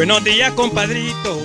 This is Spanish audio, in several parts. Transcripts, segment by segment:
Buenos días, compadrito.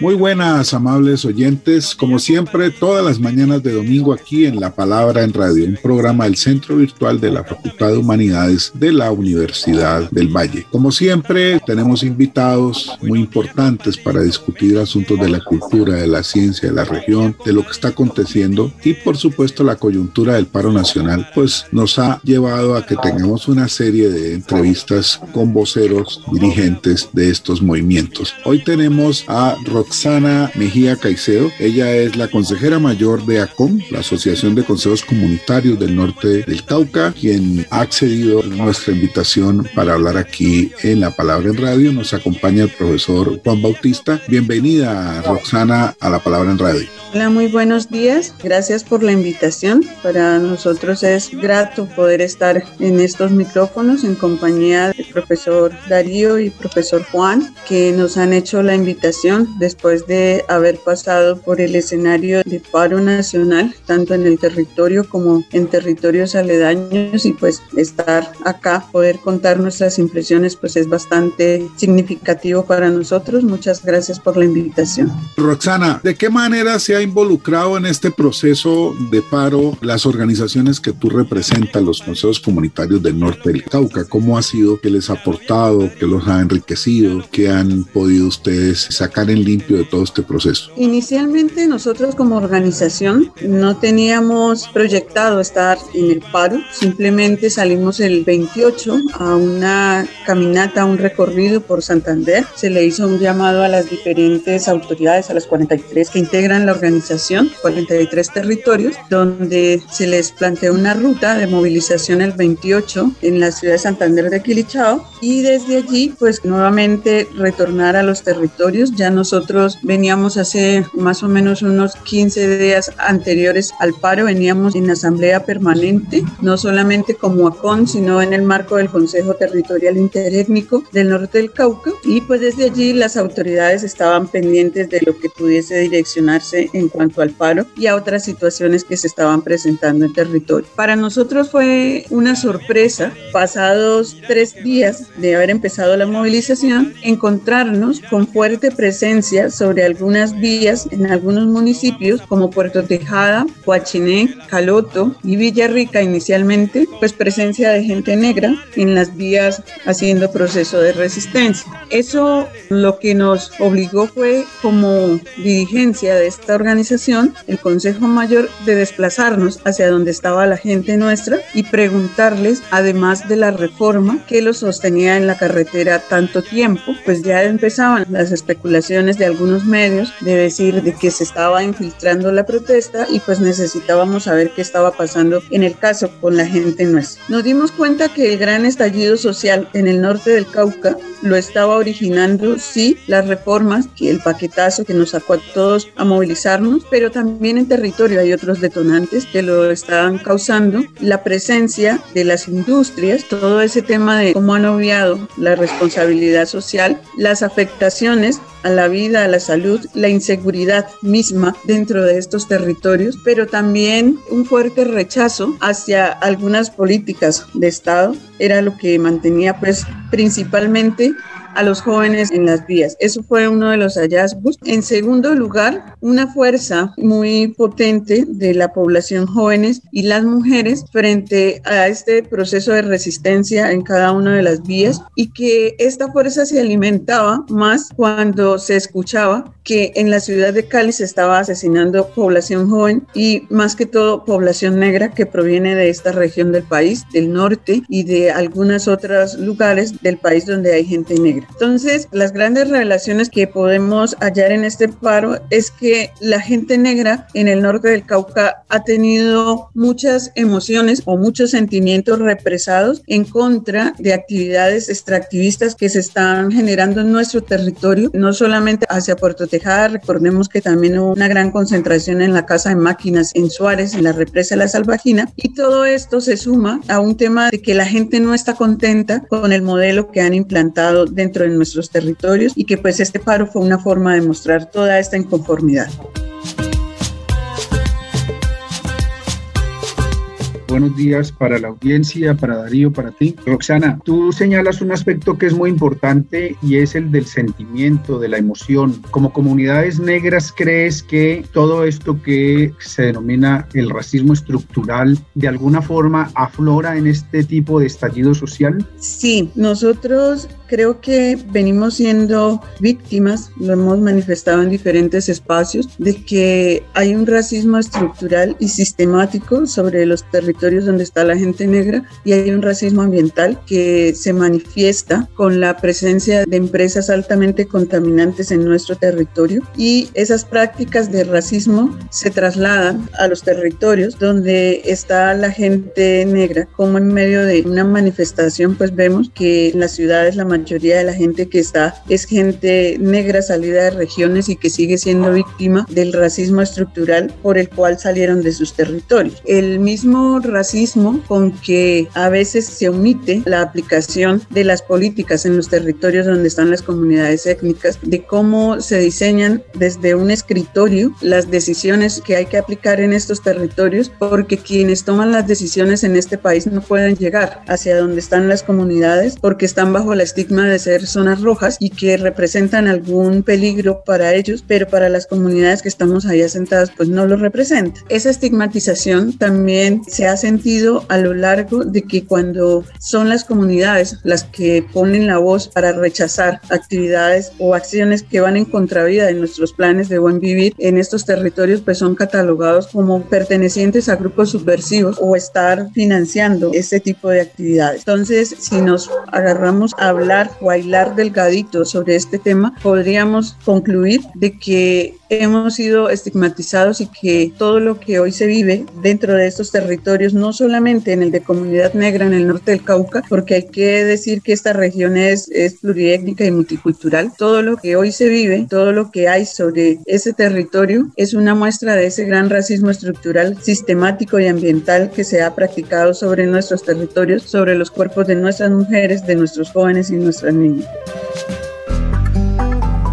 Muy buenas, amables oyentes. Como siempre, todas las mañanas de domingo aquí en La Palabra en Radio, un programa del Centro Virtual de la Facultad de Humanidades de la Universidad del Valle. Como siempre, tenemos invitados muy importantes para discutir asuntos de la cultura, de la ciencia, de la región, de lo que está aconteciendo y, por supuesto, la coyuntura del paro nacional, pues nos ha llevado a que tengamos una serie de entrevistas con voceros, dirigentes de estos movimientos. Hoy tenemos a Roxana Mejía Caicedo. Ella es la consejera mayor de ACOM, la Asociación de Consejos Comunitarios del Norte del Cauca, quien ha accedido a nuestra invitación para hablar aquí en La Palabra en Radio. Nos acompaña el profesor Juan Bautista. Bienvenida, Roxana, a La Palabra en Radio. Hola, muy buenos días. Gracias por la invitación. Para nosotros es grato poder estar en estos micrófonos en compañía del profesor Darío y profesor Juan, que nos han hecho la invitación después de haber pasado por el escenario de paro nacional, tanto en el territorio como en territorios aledaños y pues estar acá, poder contar nuestras impresiones, pues es bastante significativo para nosotros. Muchas gracias por la invitación. Roxana, ¿de qué manera se ha involucrado en este proceso de paro las organizaciones que tú representas, los consejos comunitarios del norte del Cauca? ¿Cómo ha sido que les ha aportado, que los ha enriquecido, que han podido ustedes sacar en limpio de todo este proceso? Inicialmente nosotros como organización no teníamos proyectado estar en el paro, simplemente salimos el 28 a una caminata, un recorrido por Santander. Se le hizo un llamado a las diferentes autoridades, a las 43 que integran la organización, 43 territorios, donde se les planteó una ruta de movilización el 28 en la ciudad de Santander de Quilichao y desde allí pues nuevamente retornar a los territorios. Ya nosotros veníamos hace más o menos unos 15 días anteriores al paro, veníamos en asamblea permanente, no solamente como ACON, sino en el marco del Consejo Territorial Interétnico del Norte del Cauca y pues desde allí las autoridades estaban pendientes de lo que pudiese direccionarse en cuanto al paro y a otras situaciones que se estaban presentando en territorio. Para nosotros fue una sorpresa, pasados tres días de haber empezado la movilización, encontrarnos con fuerte presencia sobre algunas vías en algunos municipios como Puerto Tejada, Huachiné, Caloto y Villarrica inicialmente, pues presencia de gente negra en las vías haciendo proceso de resistencia. Eso lo que nos obligó fue como dirigencia de esta organización, el Consejo Mayor, de desplazarnos hacia donde estaba la gente nuestra y preguntarles, además de la reforma que los sostenía en la carretera tanto tiempo, pues ya empezaban las especulaciones de algunos medios de decir de que se estaba infiltrando la protesta y pues necesitábamos saber qué estaba pasando en el caso con la gente nuestra. Nos dimos cuenta que el gran estallido social en el norte del Cauca lo estaba originando, sí, las reformas, que el paquetazo que nos sacó a todos a movilizar pero también en territorio hay otros detonantes que lo están causando. La presencia de las industrias, todo ese tema de cómo han obviado la responsabilidad social, las afectaciones a la vida, a la salud, la inseguridad misma dentro de estos territorios, pero también un fuerte rechazo hacia algunas políticas de Estado. Era lo que mantenía pues principalmente a los jóvenes en las vías. Eso fue uno de los hallazgos. En segundo lugar, una fuerza muy potente de la población jóvenes y las mujeres frente a este proceso de resistencia en cada una de las vías y que esta fuerza se alimentaba más cuando se escuchaba que en la ciudad de Cali se estaba asesinando población joven y más que todo población negra que proviene de esta región del país, del norte y de algunos otros lugares del país donde hay gente negra. Entonces, las grandes revelaciones que podemos hallar en este paro es que la gente negra en el norte del Cauca ha tenido muchas emociones o muchos sentimientos represados en contra de actividades extractivistas que se están generando en nuestro territorio, no solamente hacia Puerto Tejada, recordemos que también hubo una gran concentración en la casa de máquinas en Suárez, en la represa la Salvajina, y todo esto se suma a un tema de que la gente no está contenta con el modelo que han implantado dentro de nuestros territorios y que pues este paro fue una forma de mostrar toda esta inconformidad. Buenos días para la audiencia, para Darío, para ti. Roxana, tú señalas un aspecto que es muy importante y es el del sentimiento, de la emoción. Como comunidades negras, ¿crees que todo esto que se denomina el racismo estructural de alguna forma aflora en este tipo de estallido social? Sí, nosotros creo que venimos siendo víctimas, lo hemos manifestado en diferentes espacios, de que hay un racismo estructural y sistemático sobre los territorios donde está la gente negra y hay un racismo ambiental que se manifiesta con la presencia de empresas altamente contaminantes en nuestro territorio y esas prácticas de racismo se trasladan a los territorios donde está la gente negra, como en medio de una manifestación pues vemos que en las ciudades la mayoría de la gente que está es gente negra salida de regiones y que sigue siendo víctima del racismo estructural por el cual salieron de sus territorios. El mismo racismo con que a veces se omite la aplicación de las políticas en los territorios donde están las comunidades étnicas, de cómo se diseñan desde un escritorio las decisiones que hay que aplicar en estos territorios, porque quienes toman las decisiones en este país no pueden llegar hacia donde están las comunidades porque están bajo la estigma de ser zonas rojas y que representan algún peligro para ellos, pero para las comunidades que estamos ahí asentadas pues no lo representa. Esa estigmatización también se ha sentido a lo largo de que cuando son las comunidades las que ponen la voz para rechazar actividades o acciones que van en contravía de nuestros planes de buen vivir en estos territorios pues son catalogados como pertenecientes a grupos subversivos o estar financiando este tipo de actividades. Entonces, si nos agarramos a hablar bailar delgadito sobre este tema, podríamos concluir de que hemos sido estigmatizados y que todo lo que hoy se vive dentro de estos territorios, no solamente en el de comunidad negra en el norte del Cauca, porque hay que decir que esta región es, es pluriétnica y multicultural, todo lo que hoy se vive, todo lo que hay sobre ese territorio es una muestra de ese gran racismo estructural, sistemático y ambiental que se ha practicado sobre nuestros territorios, sobre los cuerpos de nuestras mujeres, de nuestros jóvenes y nuestras niñas.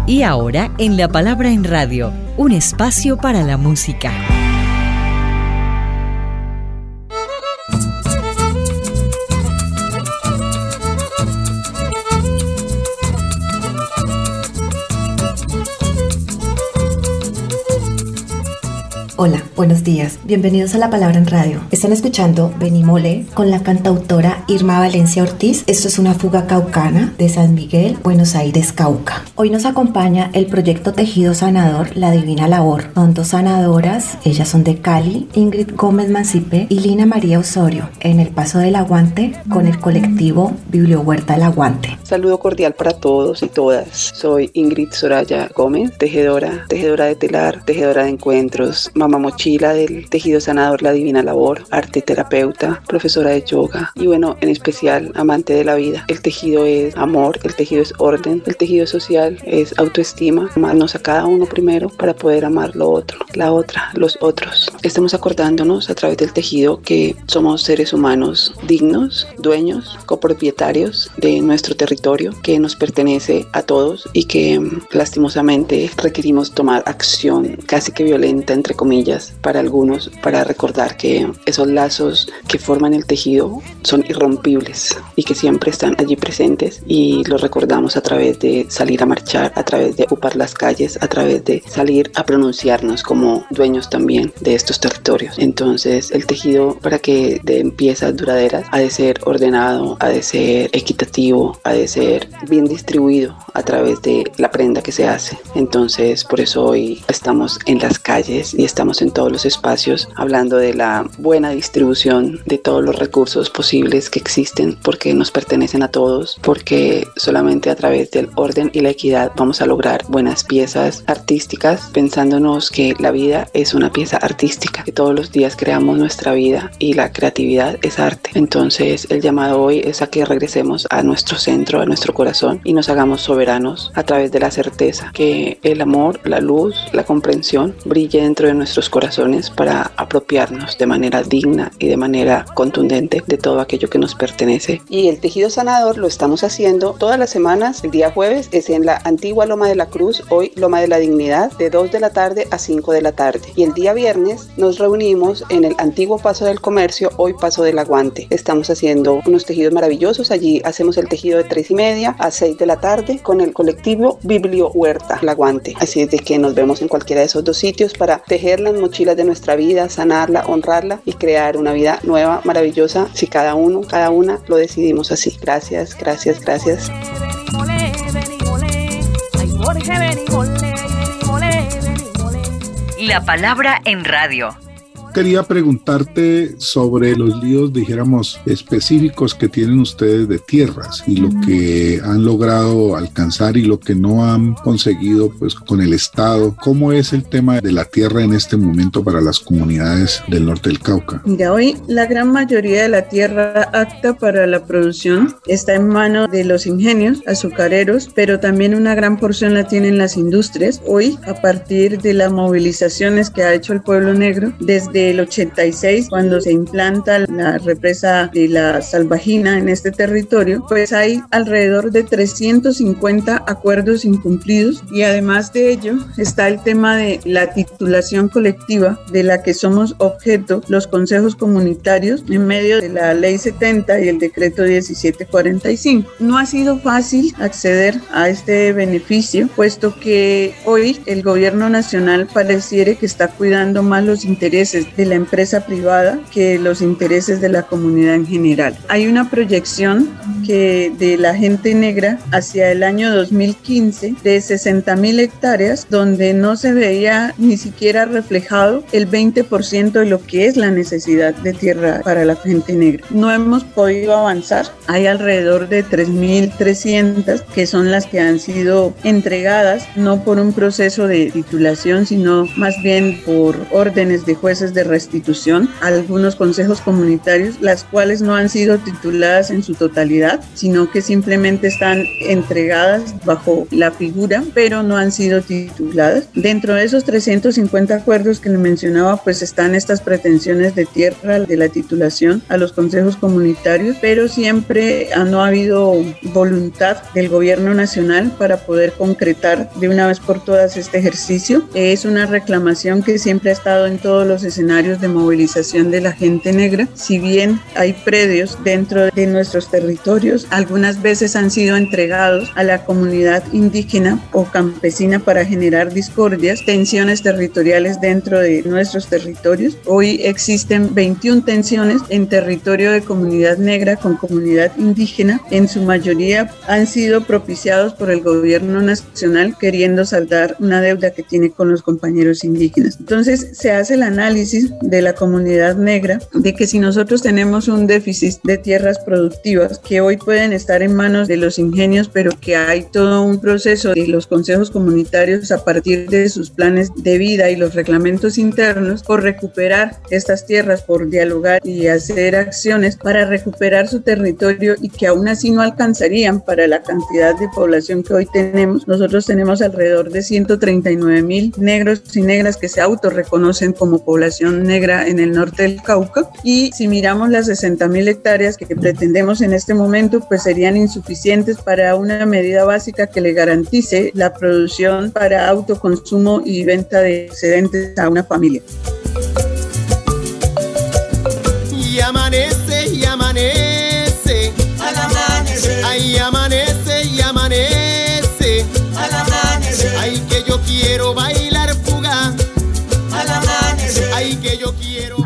Y ahora, en La Palabra en Radio, un espacio para la música. Hola, buenos días. Bienvenidos a La Palabra en Radio. Están escuchando Benimole con la cantautora Irma Valencia Ortiz. Esto es una fuga caucana de San Miguel, Buenos Aires, Cauca. Hoy nos acompaña el proyecto Tejido Sanador, La Divina Labor. Son dos sanadoras, ellas son de Cali, Ingrid Gómez Mancipe y Lina María Osorio, en el Paso del Aguante con el colectivo Biblio Huerta del Aguante. Saludo cordial para todos y todas. Soy Ingrid Soraya Gómez, tejedora, tejedora de telar, tejedora de encuentros, mamá mochila del tejido sanador La Divina Labor, arte terapeuta, profesora de yoga y bueno, en especial amante de la vida. El tejido es amor, el tejido es orden, el tejido social es autoestima, amarnos a cada uno primero para poder amar lo otro, la otra, los otros. Estamos acordándonos a través del tejido que somos seres humanos dignos, dueños, copropietarios de nuestro territorio que nos pertenece a todos y que lastimosamente requerimos tomar acción casi que violenta entre comillas para algunos, para recordar que esos lazos que forman el tejido son irrompibles y que siempre están allí presentes y los recordamos a través de salir a marchar, a través de ocupar las calles, a través de salir a pronunciarnos como dueños también de estos territorios. Entonces el tejido para que de piezas duraderas ha de ser ordenado, ha de ser equitativo, ha de ser bien distribuido a través de la prenda que se hace. Entonces por eso hoy estamos en las calles y estamos en todos los espacios hablando de la buena distribución de todos los recursos posibles que existen porque nos pertenecen a todos, porque solamente a través del orden y la equidad vamos a lograr buenas piezas artísticas, pensándonos que la vida es una pieza artística, que todos los días creamos nuestra vida y la creatividad es arte. Entonces el llamado hoy es a que regresemos a nuestro centro, a nuestro corazón y nos hagamos soberanos a través de la certeza que el amor, la luz, la comprensión brille dentro de nuestros corazones para apropiarnos de manera digna y de manera contundente de todo aquello que nos pertenece. Y el tejido sanador lo estamos haciendo todas las semanas. El día jueves es en la antigua Loma de la Cruz, hoy Loma de la Dignidad, de 2 de la tarde a 5 de la tarde. Y el día viernes nos reunimos en el antiguo Paso del Comercio, hoy Paso del Aguante. Estamos haciendo unos tejidos maravillosos. Allí hacemos el tejido de 3 y media a 6 de la tarde con el colectivo Biblio Huerta, el. Así es de que nos vemos en cualquiera de esos dos sitios para tejer las mochilas de nuestra vida, sanarla, honrarla y crear una vida nueva, maravillosa, si cada uno, cada una lo decidimos así. Gracias, gracias, gracias. La palabra en radio quería preguntarte sobre los líos, dijéramos, específicos que tienen ustedes de tierras y lo que han logrado alcanzar y lo que no han conseguido pues con el Estado. ¿Cómo es el tema de la tierra en este momento para las comunidades del norte del Cauca? Mira, hoy la gran mayoría de la tierra apta para la producción está en manos de los ingenios azucareros, pero también una gran porción la tienen las industrias. Hoy, a partir de las movilizaciones que ha hecho el pueblo negro, desde el 86, cuando se implanta la represa de la Salvajina en este territorio, pues hay alrededor de 350 acuerdos incumplidos y además de ello está el tema de la titulación colectiva de la que somos objeto los consejos comunitarios en medio de la ley 70 y el decreto 1745. No ha sido fácil acceder a este beneficio, puesto que hoy el gobierno nacional pareciera que está cuidando más los intereses de la empresa privada que los intereses de la comunidad en general. Hay una proyección de la gente negra hacia el año 2015 de 60 mil hectáreas donde no se veía ni siquiera reflejado el 20% de lo que es la necesidad de tierra para la gente negra. No hemos podido avanzar. Hay alrededor de 3.300 que son las que han sido entregadas no por un proceso de titulación, sino más bien por órdenes de jueces de restitución a algunos consejos comunitarios, las cuales no han sido tituladas en su totalidad, sino que simplemente están entregadas bajo la figura, pero no han sido tituladas. Dentro de esos 350 acuerdos que le mencionaba, pues están estas pretensiones de tierra, de la titulación a los consejos comunitarios, pero siempre no ha habido voluntad del gobierno nacional para poder concretar de una vez por todas este ejercicio. Es una reclamación que siempre ha estado en todos los escenarios de movilización de la gente negra. Si bien hay predios dentro de nuestros territorios, algunas veces han sido entregados a la comunidad indígena o campesina para generar discordias, tensiones territoriales dentro de nuestros territorios. Hoy existen 21 tensiones en territorio de comunidad negra con comunidad indígena. En su mayoría han sido propiciados por el gobierno nacional queriendo saldar una deuda que tiene con los compañeros indígenas. Entonces se hace el análisis de la comunidad negra de que si nosotros tenemos un déficit de tierras productivas que hoy pueden estar en manos de los ingenios, pero que hay todo un proceso de los consejos comunitarios a partir de sus planes de vida y los reglamentos internos por recuperar estas tierras, por dialogar y hacer acciones para recuperar su territorio y que aún así no alcanzarían para la cantidad de población que hoy tenemos. Nosotros tenemos alrededor de 139 mil negros y negras que se autorreconocen como población negra en el norte del Cauca. Y si miramos las 60 mil hectáreas que pretendemos en este momento, momento pues serían insuficientes para una medida básica que le garantice la producción para autoconsumo y venta de excedentes a una familia. Y amanece, y amanece, al amanecer, ay amanece, y amanece, al amanecer, ay que yo quiero bailar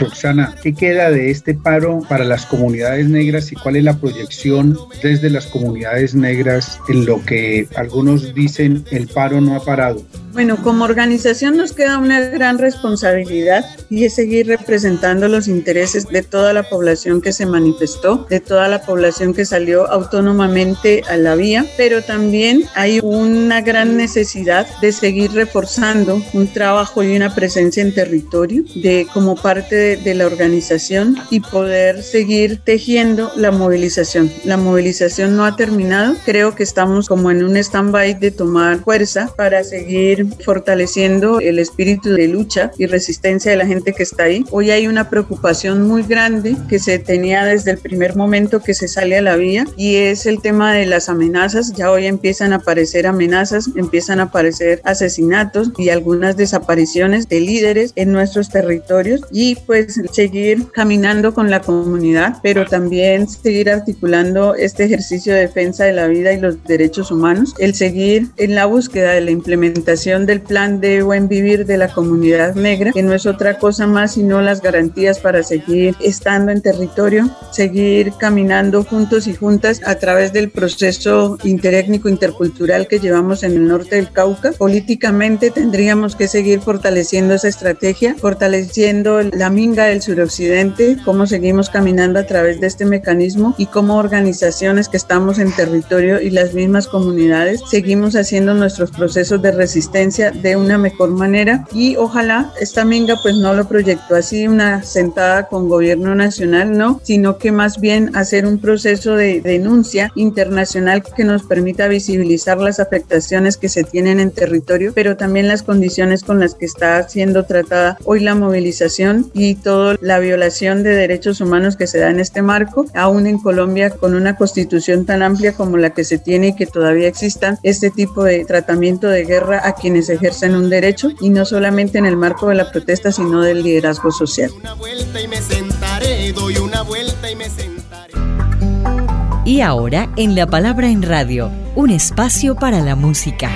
Roxana, ¿qué queda de este paro para las comunidades negras y cuál es la proyección desde las comunidades negras en lo que algunos dicen el paro no ha parado? Bueno, como organización nos queda una gran responsabilidad y es seguir representando los intereses de toda la población que se manifestó, de toda la población que salió autónomamente a la vía, pero también hay una gran necesidad de seguir reforzando un trabajo y una presencia en territorio de como parte de, de la organización y poder seguir tejiendo la movilización. La movilización no ha terminado, creo que estamos como en un stand-by de tomar fuerza para seguir fortaleciendo el espíritu de lucha y resistencia de la gente que está ahí. Hoy hay una preocupación muy grande que se tenía desde el primer momento que se sale a la vía y es el tema de las amenazas. Ya hoy empiezan a aparecer amenazas, empiezan a aparecer asesinatos y algunas desapariciones de líderes en nuestros territorios y pues seguir caminando con la comunidad, pero también seguir articulando este ejercicio de defensa de la vida y los derechos humanos, el seguir en la búsqueda de la implementación del plan de buen vivir de la comunidad negra, que no es otra cosa más sino las garantías para seguir estando en territorio, seguir caminando juntos y juntas a través del proceso interétnico intercultural que llevamos en el norte del Cauca. Políticamente tendríamos que seguir fortaleciendo esa estrategia, fortaleciendo la minga del suroccidente, cómo seguimos caminando a través de este mecanismo y cómo organizaciones que estamos en territorio y las mismas comunidades seguimos haciendo nuestros procesos de resistencia de una mejor manera y ojalá esta minga pues no lo proyectó así una sentada con gobierno nacional, no, sino que más bien hacer un proceso de denuncia internacional que nos permita visibilizar las afectaciones que se tienen en territorio, pero también las condiciones con las que está siendo tratada hoy la movilización y toda la violación de derechos humanos que se da en este marco, aún en Colombia con una constitución tan amplia como la que se tiene y que todavía existan este tipo de tratamiento de guerra a quienes ejercen un derecho y no solamente en el marco de la protesta, sino del liderazgo social. Y ahora, en La Palabra en Radio, un espacio para la música.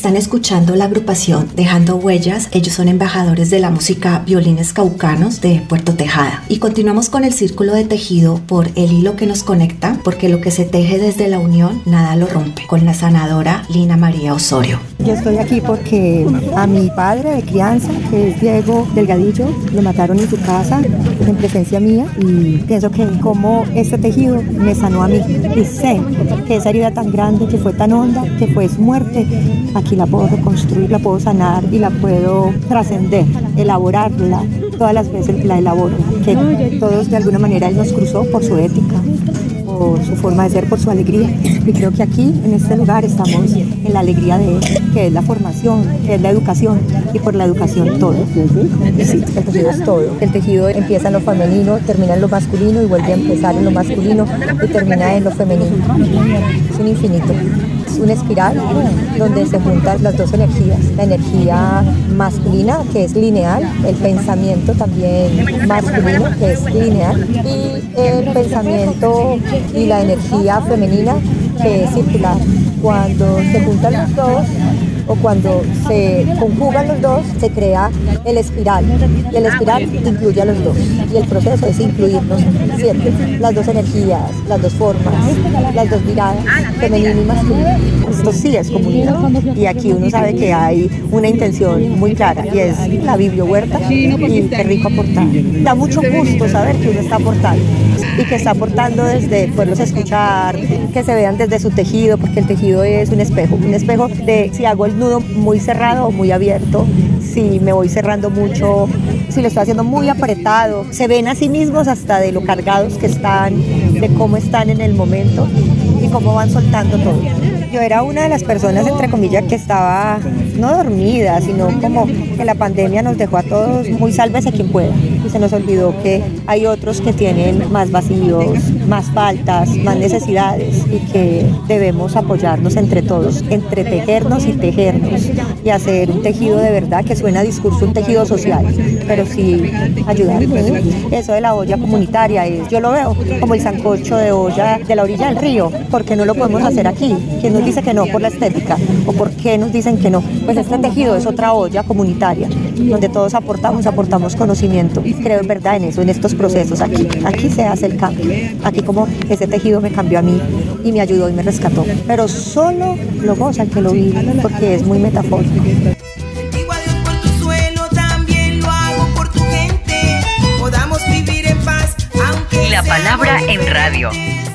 Están escuchando la agrupación Dejando Huellas. Ellos son embajadores de la música Violines Caucanos de Puerto Tejada. Y continuamos con el círculo de tejido por el hilo que nos conecta, porque lo que se teje desde la unión, nada lo rompe. Con la sanadora Lina María Osorio. Yo estoy aquí porque a mi padre de crianza, que es Diego Delgadillo, lo mataron en su casa en presencia mía y pienso que como este tejido me sanó a mí y sé que esa herida tan grande, que fue tan honda, que fue su muerte, aquí la puedo reconstruir, la puedo sanar y la puedo trascender, elaborarla. Todas las veces la elaboro, que todos de alguna manera él nos cruzó por su ética, por su forma de ser, por su alegría. Y creo que aquí, en este lugar, estamos en la alegría de él, que es la formación, que es la educación, y por la educación todo. Sí, el tejido es todo. El tejido empieza en lo femenino, termina en lo masculino y vuelve a empezar en lo masculino y termina en lo femenino. Es un infinito una espiral donde se juntan las dos energías, la energía masculina que es lineal, el pensamiento también masculino que es lineal y el pensamiento y la energía femenina que es circular. Cuando se juntan los dos, o cuando se conjugan los dos, se crea el espiral. Y el espiral incluye a los dos. Y el proceso es incluirnos siempre. Las dos energías, las dos formas, las dos miradas, femenino y masculino. Esto sí es comunidad. Y aquí uno sabe que hay una intención muy clara y es la bibliohuerta y qué rico aportar. Da mucho gusto saber que uno está aportando y que está aportando desde poderlos escuchar, que se vean desde su tejido, porque el tejido es un espejo, un espejo de si hago el nudo muy cerrado o muy abierto, si me voy cerrando mucho, si lo estoy haciendo muy apretado. Se ven a sí mismos hasta de lo cargados que están, de cómo están en el momento y cómo van soltando todo. Yo era una de las personas, entre comillas, que estaba no dormida, sino como que la pandemia nos dejó a todos muy sálvese quien pueda. Y se nos olvidó que hay otros que tienen más vacíos, más faltas, más necesidades y que debemos apoyarnos entre todos, entretejernos y tejernos y hacer un tejido de verdad que suena a discurso, un tejido social, pero sí ayudar. Eso de la olla comunitaria es, yo lo veo como el sancocho de olla de la orilla del río, porque no lo podemos hacer aquí. ¿Quién nos dice que no por la estética? ¿O por qué nos dicen que no? Pues este tejido es otra olla comunitaria, donde todos aportamos, aportamos conocimiento. Creo en verdad en eso, en estos procesos aquí. Aquí se hace el cambio. Aquí como ese tejido me cambió a mí y me ayudó y me rescató. Pero solo lo goza el que lo vive, porque es muy metafórico. La palabra en radio.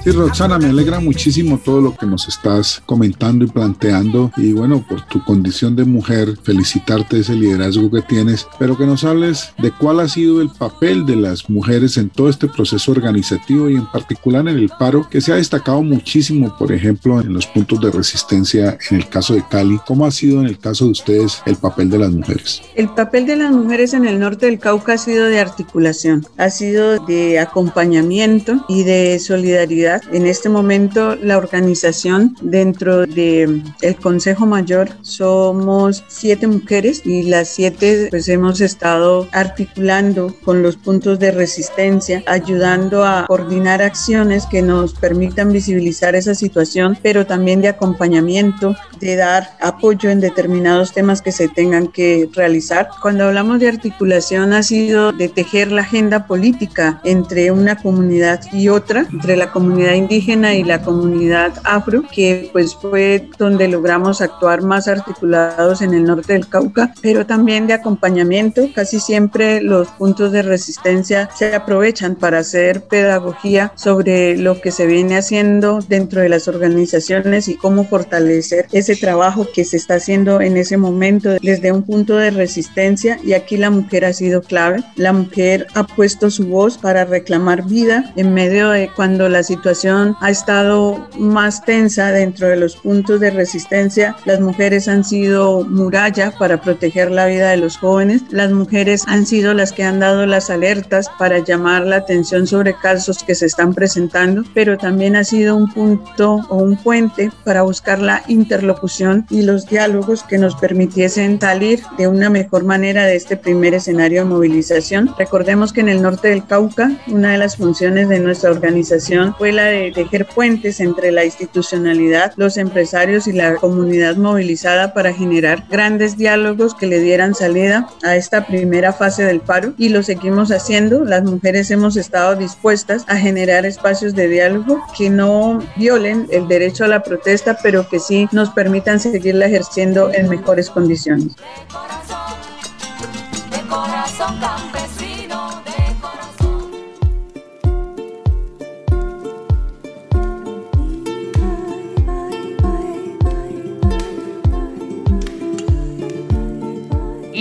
Sí, Roxana, me alegra muchísimo todo lo que nos estás comentando y planteando. Y bueno, por tu condición de mujer, felicitarte ese liderazgo que tienes, pero que nos hables de cuál ha sido el papel de las mujeres en todo este proceso organizativo y en particular en el paro, que se ha destacado muchísimo, por ejemplo, en los puntos de resistencia en el caso de Cali. ¿Cómo ha sido en el caso de ustedes el papel de las mujeres? El papel de las mujeres en el norte del Cauca ha sido de articulación, ha sido de acompañamiento y de solidaridad en este momento la organización dentro del el Consejo Mayor somos siete mujeres y las siete pues hemos estado articulando con los puntos de resistencia, ayudando a coordinar acciones que nos permitan visibilizar esa situación, pero también de acompañamiento, de dar apoyo en determinados temas que se tengan que realizar. Cuando hablamos de articulación ha sido de tejer la agenda política entre una comunidad y otra, entre la comunidad indígena y la comunidad afro, que pues fue donde logramos actuar más articulados en el norte del Cauca, pero también de acompañamiento. Casi siempre los puntos de resistencia se aprovechan para hacer pedagogía sobre lo que se viene haciendo dentro de las organizaciones y cómo fortalecer ese trabajo que se está haciendo en ese momento desde un punto de resistencia y aquí la mujer ha sido clave. La mujer ha puesto su voz para reclamar vida en medio de cuando la situación ha estado más tensa dentro de los puntos de resistencia. Las mujeres han sido muralla para proteger la vida de los jóvenes. Las mujeres han sido las que han dado las alertas para llamar la atención sobre casos que se están presentando, pero también ha sido un punto o un puente para buscar la interlocución y los diálogos que nos permitiesen salir de una mejor manera de este primer escenario de movilización. Recordemos que en el norte del Cauca, una de las funciones de nuestra organización fue la de tejer puentes entre la institucionalidad, los empresarios y la comunidad movilizada para generar grandes diálogos que le dieran salida a esta primera fase del paro y lo seguimos haciendo. Las mujeres hemos estado dispuestas a generar espacios de diálogo que no violen el derecho a la protesta, pero que sí nos permitan seguirla ejerciendo en mejores condiciones.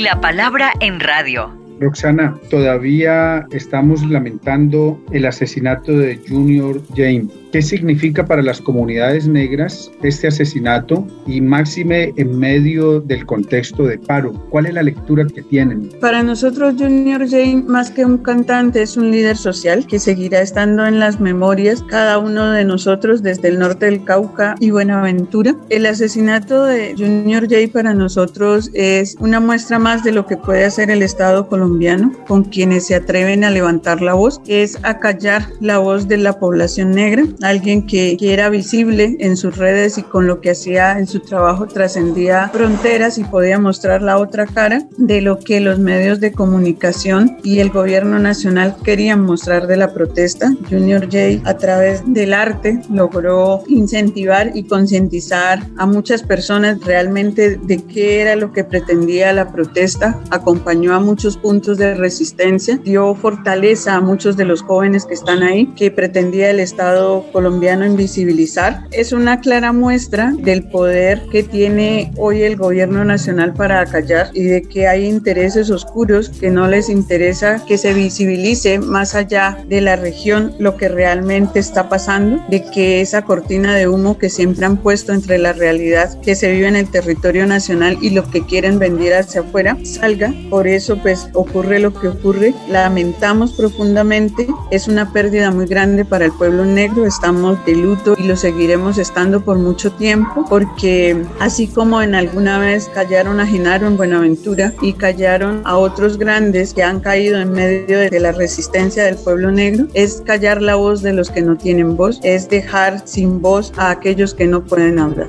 La palabra en radio. Roxana, todavía estamos lamentando el asesinato de Junior James. ¿Qué significa para las comunidades negras este asesinato y máxime en medio del contexto de paro? ¿Cuál es la lectura que tienen? Para nosotros Junior James, más que un cantante, es un líder social que seguirá estando en las memorias cada uno de nosotros desde el norte del Cauca y Buenaventura. El asesinato de Junior J para nosotros es una muestra más de lo que puede hacer el Estado colombiano con quienes se atreven a levantar la voz, es acallar la voz de la población negra alguien que, era visible en sus redes y con lo que hacía en su trabajo trascendía fronteras y podía mostrar la otra cara de lo que los medios de comunicación y el gobierno nacional querían mostrar de la protesta. Junior J a través del arte logró incentivar y concientizar a muchas personas realmente de qué era lo que pretendía la protesta, acompañó a muchos puntos de resistencia, dio fortaleza a muchos de los jóvenes que están ahí, que pretendía el Estado colombiano invisibilizar, es una clara muestra del poder que tiene hoy el gobierno nacional para acallar y de que hay intereses oscuros que no les interesa que se visibilice más allá de la región lo que realmente está pasando, de que esa cortina de humo que siempre han puesto entre la realidad que se vive en el territorio nacional y lo que quieren vender hacia afuera salga. Por eso pues ocurre lo que ocurre. Lamentamos profundamente. Es una pérdida muy grande para el pueblo negro. Estamos de luto y lo seguiremos estando por mucho tiempo porque así como en alguna vez callaron a Genaro en Buenaventura y callaron a otros grandes que han caído en medio de la resistencia del pueblo negro, es callar la voz de los que no tienen voz, es dejar sin voz a aquellos que no pueden hablar.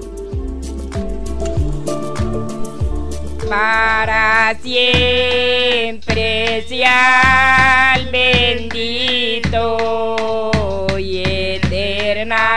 para siempre sea el bendito y eternamente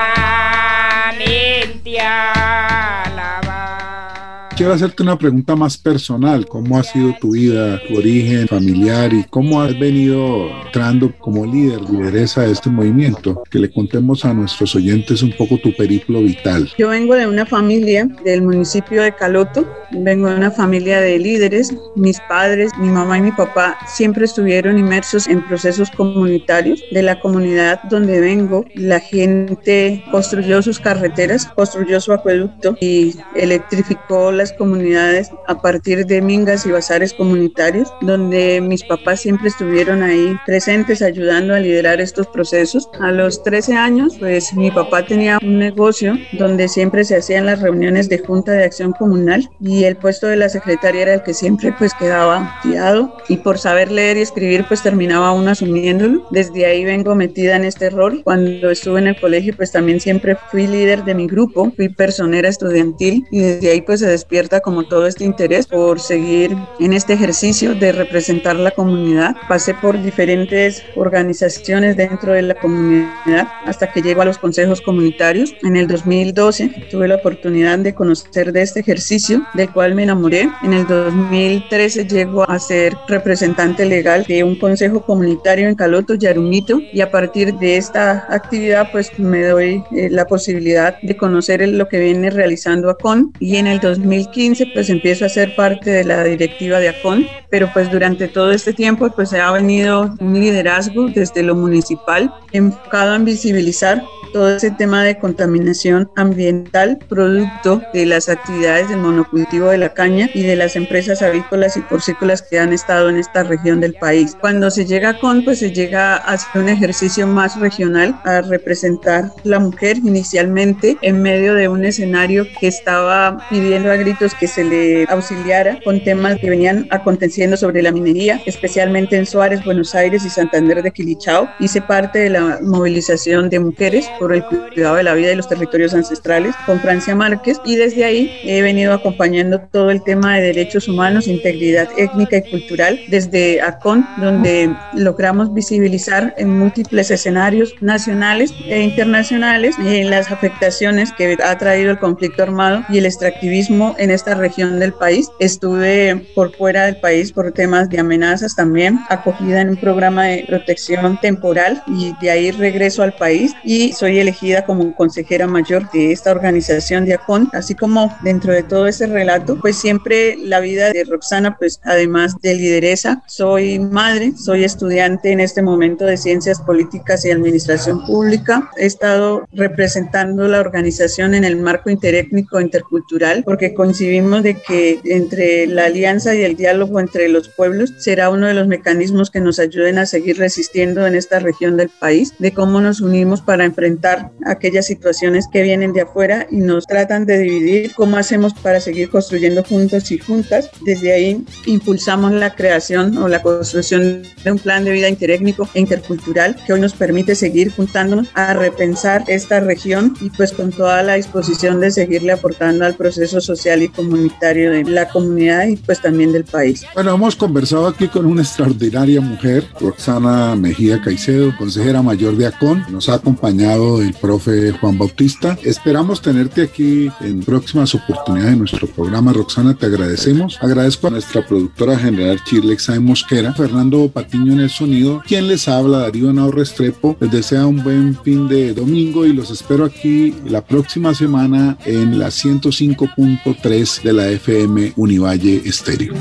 quiero hacerte una pregunta más personal. ¿Cómo ha sido tu vida, tu origen familiar y cómo has venido entrando como líder, lideresa de este movimiento? Que le contemos a nuestros oyentes un poco tu periplo vital. Yo vengo de una familia del municipio de Caloto, vengo de una familia de líderes. Mis padres, mi mamá y mi papá siempre estuvieron inmersos en procesos comunitarios de la comunidad donde vengo. La gente construyó sus carreteras, construyó su acueducto y electrificó las comunidades a partir de mingas y bazares comunitarios, donde mis papás siempre estuvieron ahí presentes ayudando a liderar estos procesos. A los 13 años, pues mi papá tenía un negocio donde siempre se hacían las reuniones de Junta de Acción Comunal y el puesto de la secretaria era el que siempre pues quedaba tirado y por saber leer y escribir pues terminaba uno asumiéndolo. Desde ahí vengo metida en este rol. Cuando estuve en el colegio pues también siempre fui líder de mi grupo, fui personera estudiantil y desde ahí pues se despierta como todo este interés por seguir en este ejercicio de representar la comunidad. Pasé por diferentes organizaciones dentro de la comunidad hasta que llego a los consejos comunitarios. En el 2012 tuve la oportunidad de conocer de este ejercicio del cual me enamoré. En el 2013 llego a ser representante legal de un consejo comunitario en Caloto, Yarumito, y a partir de esta actividad pues me doy eh, la posibilidad de conocer lo que viene realizando ACON y en el 2000 2015 pues empiezo a ser parte de la directiva de ACON, pero pues durante todo este tiempo pues ha venido un liderazgo desde lo municipal enfocado en visibilizar todo ese tema de contaminación ambiental producto de las actividades del monocultivo de la caña y de las empresas avícolas y porcícolas que han estado en esta región del país. Cuando se llega con, pues se llega a hacer un ejercicio más regional, a representar la mujer inicialmente en medio de un escenario que estaba pidiendo a gritos que se le auxiliara con temas que venían aconteciendo sobre la minería, especialmente en Suárez, Buenos Aires y Santander de Quilichao. Hice parte de la movilización de mujeres por el cuidado de la vida y los territorios ancestrales con Francia Márquez y desde ahí he venido acompañando todo el tema de derechos humanos, integridad étnica y cultural desde ACON, donde logramos visibilizar en múltiples escenarios nacionales e internacionales eh, las afectaciones que ha traído el conflicto armado y el extractivismo en esta región del país. Estuve por fuera del país por temas de amenazas también, acogida en un programa de protección temporal y de ahí regreso al país y soy soy elegida como consejera mayor de esta organización de ACON, así como dentro de todo ese relato, pues siempre la vida de Roxana, pues además de lideresa, soy madre, soy estudiante en este momento de Ciencias Políticas y Administración Pública, he estado representando la organización en el marco interétnico intercultural, porque coincidimos de que entre la alianza y el diálogo entre los pueblos será uno de los mecanismos que nos ayuden a seguir resistiendo en esta región del país, de cómo nos unimos para enfrentar aquellas situaciones que vienen de afuera y nos tratan de dividir, cómo hacemos para seguir construyendo juntos y juntas. Desde ahí impulsamos la creación o la construcción de un plan de vida interétnico e intercultural que hoy nos permite seguir juntándonos a repensar esta región y pues con toda la disposición de seguirle aportando al proceso social y comunitario de la comunidad y pues también del país. Bueno, hemos conversado aquí con una extraordinaria mujer, Roxana Mejía Caicedo, consejera mayor de ACON. Nos ha acompañado el profe Juan Bautista. Esperamos tenerte aquí en próximas oportunidades de nuestro programa. Roxana, te agradecemos. Agradezco a nuestra productora general Chirlexa de Mosquera, Fernando Patiño en el sonido, quien les habla, Darío Nao Restrepo. Les desea un buen fin de domingo y los espero aquí la próxima semana en la 105.3 de la FM Univalle Estéreo.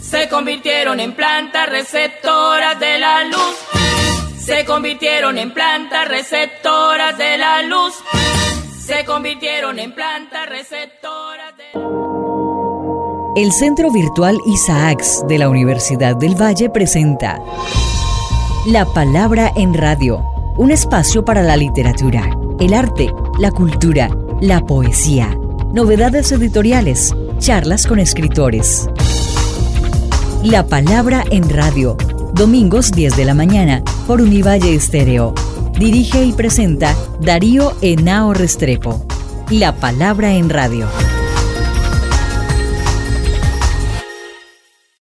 Se convirtieron en plantas receptoras de la luz. Se convirtieron en plantas receptoras de la luz. Se convirtieron en plantas receptoras de El Centro Virtual Isaacs de la Universidad del Valle presenta La Palabra en Radio, un espacio para la literatura, el arte, la cultura, la poesía, novedades editoriales, charlas con escritores. La Palabra en Radio, domingos 10 de la mañana por Univalle Estéreo. Dirige y presenta Darío Enao Restrepo. La Palabra en Radio.